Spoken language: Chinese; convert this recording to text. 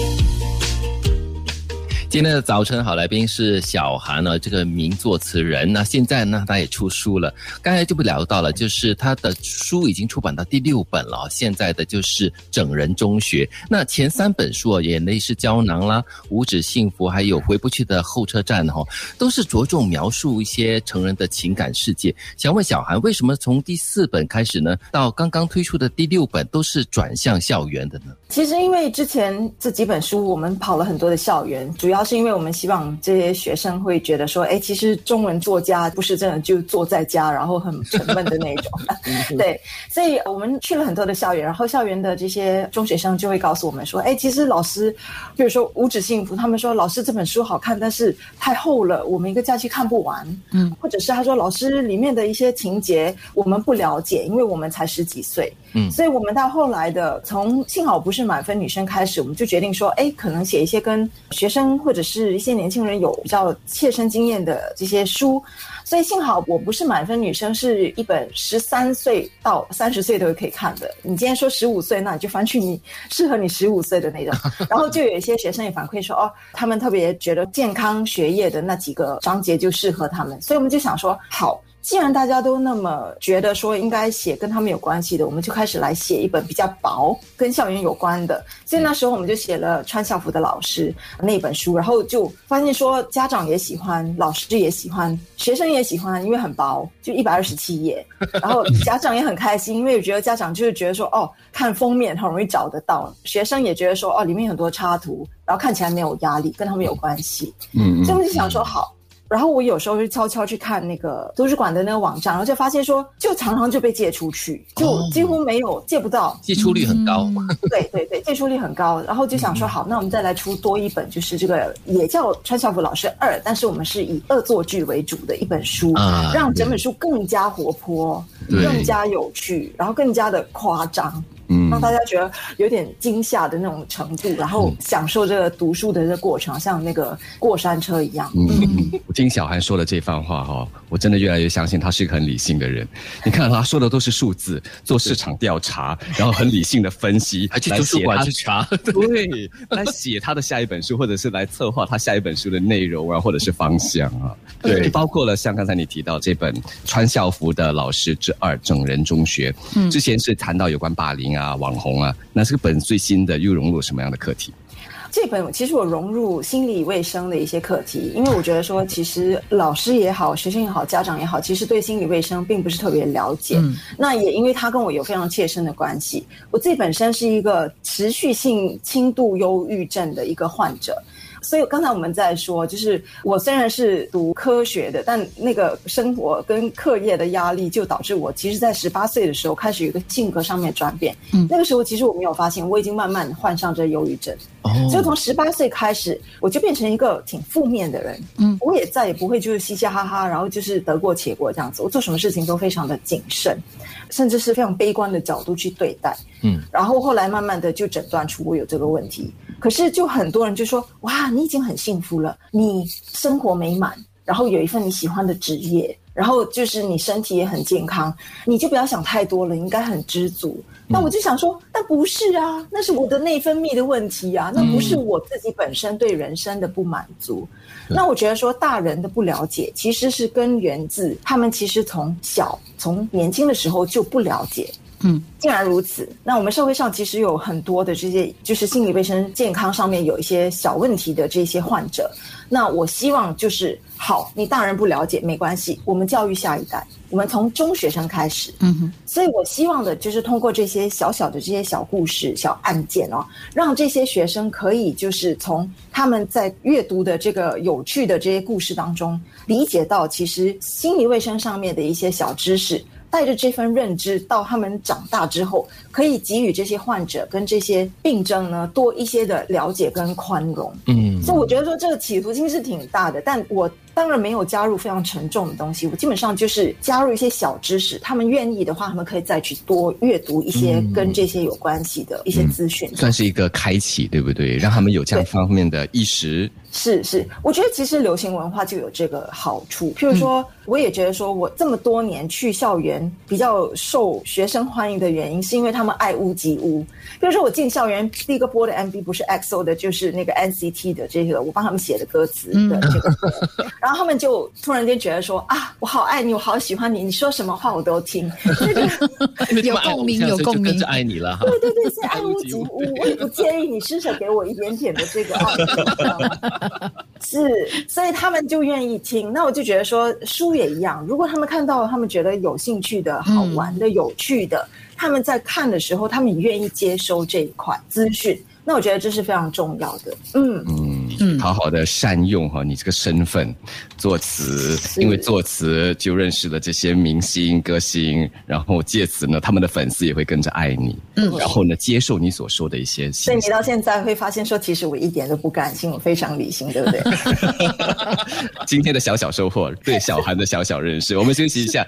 Thank you. 今天的早晨好来宾是小韩呢，这个名作词人。那现在呢，他也出书了。刚才就不聊到了，就是他的书已经出版到第六本了。现在的就是整人中学。那前三本书啊，眼泪是胶囊啦，五指幸福，还有回不去的候车站哈，都是着重描述一些成人的情感世界。想问小韩，为什么从第四本开始呢，到刚刚推出的第六本都是转向校园的呢？其实因为之前这几本书，我们跑了很多的校园，主要。是因为我们希望这些学生会觉得说，哎，其实中文作家不是真的就坐在家，然后很沉闷的那种。对，所以我们去了很多的校园，然后校园的这些中学生就会告诉我们说，哎，其实老师，比如说《五指幸福》，他们说老师这本书好看，但是太厚了，我们一个假期看不完。嗯，或者是他说老师里面的一些情节我们不了解，因为我们才十几岁。嗯，所以我们到后来的从幸好不是满分女生开始，我们就决定说，哎，可能写一些跟学生或者是一些年轻人有比较切身经验的这些书。所以幸好我不是满分女生，是一本十三岁到三十岁都可以看的。你今天说十五岁，那你就翻去你适合你十五岁的那种。然后就有一些学生也反馈说，哦，他们特别觉得健康学业的那几个章节就适合他们。所以我们就想说，好。既然大家都那么觉得说应该写跟他们有关系的，我们就开始来写一本比较薄、跟校园有关的。所以那时候我们就写了穿校服的老师那本书，然后就发现说家长也喜欢，老师也喜欢，学生也喜欢，因为很薄，就一百二十七页。然后 家长也很开心，因为我觉得家长就是觉得说哦，看封面很容易找得到，学生也觉得说哦，里面很多插图，然后看起来没有压力，跟他们有关系。嗯，所以我们就想说好。然后我有时候就悄悄去看那个图书馆的那个网站，然后就发现说，就常常就被借出去，就几乎没有借不到，借出率很高。对对对，借出率很高。然后就想说，好，那我们再来出多一本，就是这个也叫穿校服老师二，但是我们是以恶作剧为主的一本书，让整本书更加活泼，更加有趣，然后更加的夸张。嗯，让大家觉得有点惊吓的那种程度，然后享受这个读书的这个过程，像那个过山车一样。嗯，我听小韩说的这番话哈，我真的越来越相信他是一个很理性的人。你看他说的都是数字，做市场调查，然后很理性的分析，还去图书馆去查，对，来写他的下一本书，或者是来策划他下一本书的内容啊，或者是方向啊。对，包括了像刚才你提到这本穿校服的老师之二整人中学，嗯，之前是谈到有关霸凌啊。啊，网红啊，那这个本最新的又融入什么样的课题？这本其实我融入心理卫生的一些课题，因为我觉得说，其实老师也好，学生也好，家长也好，其实对心理卫生并不是特别了解。那也因为他跟我有非常切身的关系，我自己本身是一个持续性轻度忧郁症的一个患者。所以刚才我们在说，就是我虽然是读科学的，但那个生活跟课业的压力，就导致我其实，在十八岁的时候开始有一个性格上面转变。嗯，那个时候其实我没有发现，我已经慢慢患上这忧郁症。哦，所以从十八岁开始，我就变成一个挺负面的人。嗯，我也再也不会就是嘻嘻哈哈，然后就是得过且过这样子。我做什么事情都非常的谨慎，甚至是非常悲观的角度去对待。嗯，然后后来慢慢的就诊断出我有这个问题。可是，就很多人就说：“哇，你已经很幸福了，你生活美满，然后有一份你喜欢的职业，然后就是你身体也很健康，你就不要想太多了，应该很知足。”那我就想说，那不是啊，那是我的内分泌的问题啊，那不是我自己本身对人生的不满足。那我觉得说，大人的不了解其实是根源自他们其实从小从年轻的时候就不了解。嗯，既然如此，那我们社会上其实有很多的这些，就是心理卫生健康上面有一些小问题的这些患者。那我希望就是好，你大人不了解没关系，我们教育下一代，我们从中学生开始。嗯哼，所以我希望的就是通过这些小小的这些小故事、小案件哦，让这些学生可以就是从他们在阅读的这个有趣的这些故事当中，理解到其实心理卫生上面的一些小知识。带着这份认知，到他们长大之后，可以给予这些患者跟这些病症呢多一些的了解跟宽容。嗯，所以我觉得说这个企图心是挺大的，但我。当然没有加入非常沉重的东西，我基本上就是加入一些小知识。他们愿意的话，他们可以再去多阅读一些跟这些有关系的一些资讯，算是一个开启，对不对？让他们有这样方面的意识。是是，我觉得其实流行文化就有这个好处。譬如说，我也觉得说，我这么多年去校园比较受学生欢迎的原因，是因为他们爱屋及乌。比如说，我进校园第一个播的 MV 不是 XO 的，就是那个 NCT 的这个，我帮他们写的歌词的这个，然 后他们就突然间觉得说啊，我好爱你，我好喜欢你，你说什么话我都听。有共鸣，有共鸣，就爱你了。对对对，是爱屋及乌，我也不介意你施舍给我一点点的这个爱。是，所以他们就愿意听。那我就觉得说，书也一样。如果他们看到他们觉得有兴趣的、好玩的、有趣的，他们在看的时候，他们也愿意接收这一块资讯。那我觉得这是非常重要的。嗯嗯，好好的善用哈你这个身份，作词，因为作词就认识了这些明星歌星，然后借此呢，他们的粉丝也会跟着爱你，嗯，然后呢，接受你所说的一些。所以你到现在会发现说，其实我一点都不感性，我非常理性，对不对？今天的小小收获，对小韩的小小认识，我们休息一下。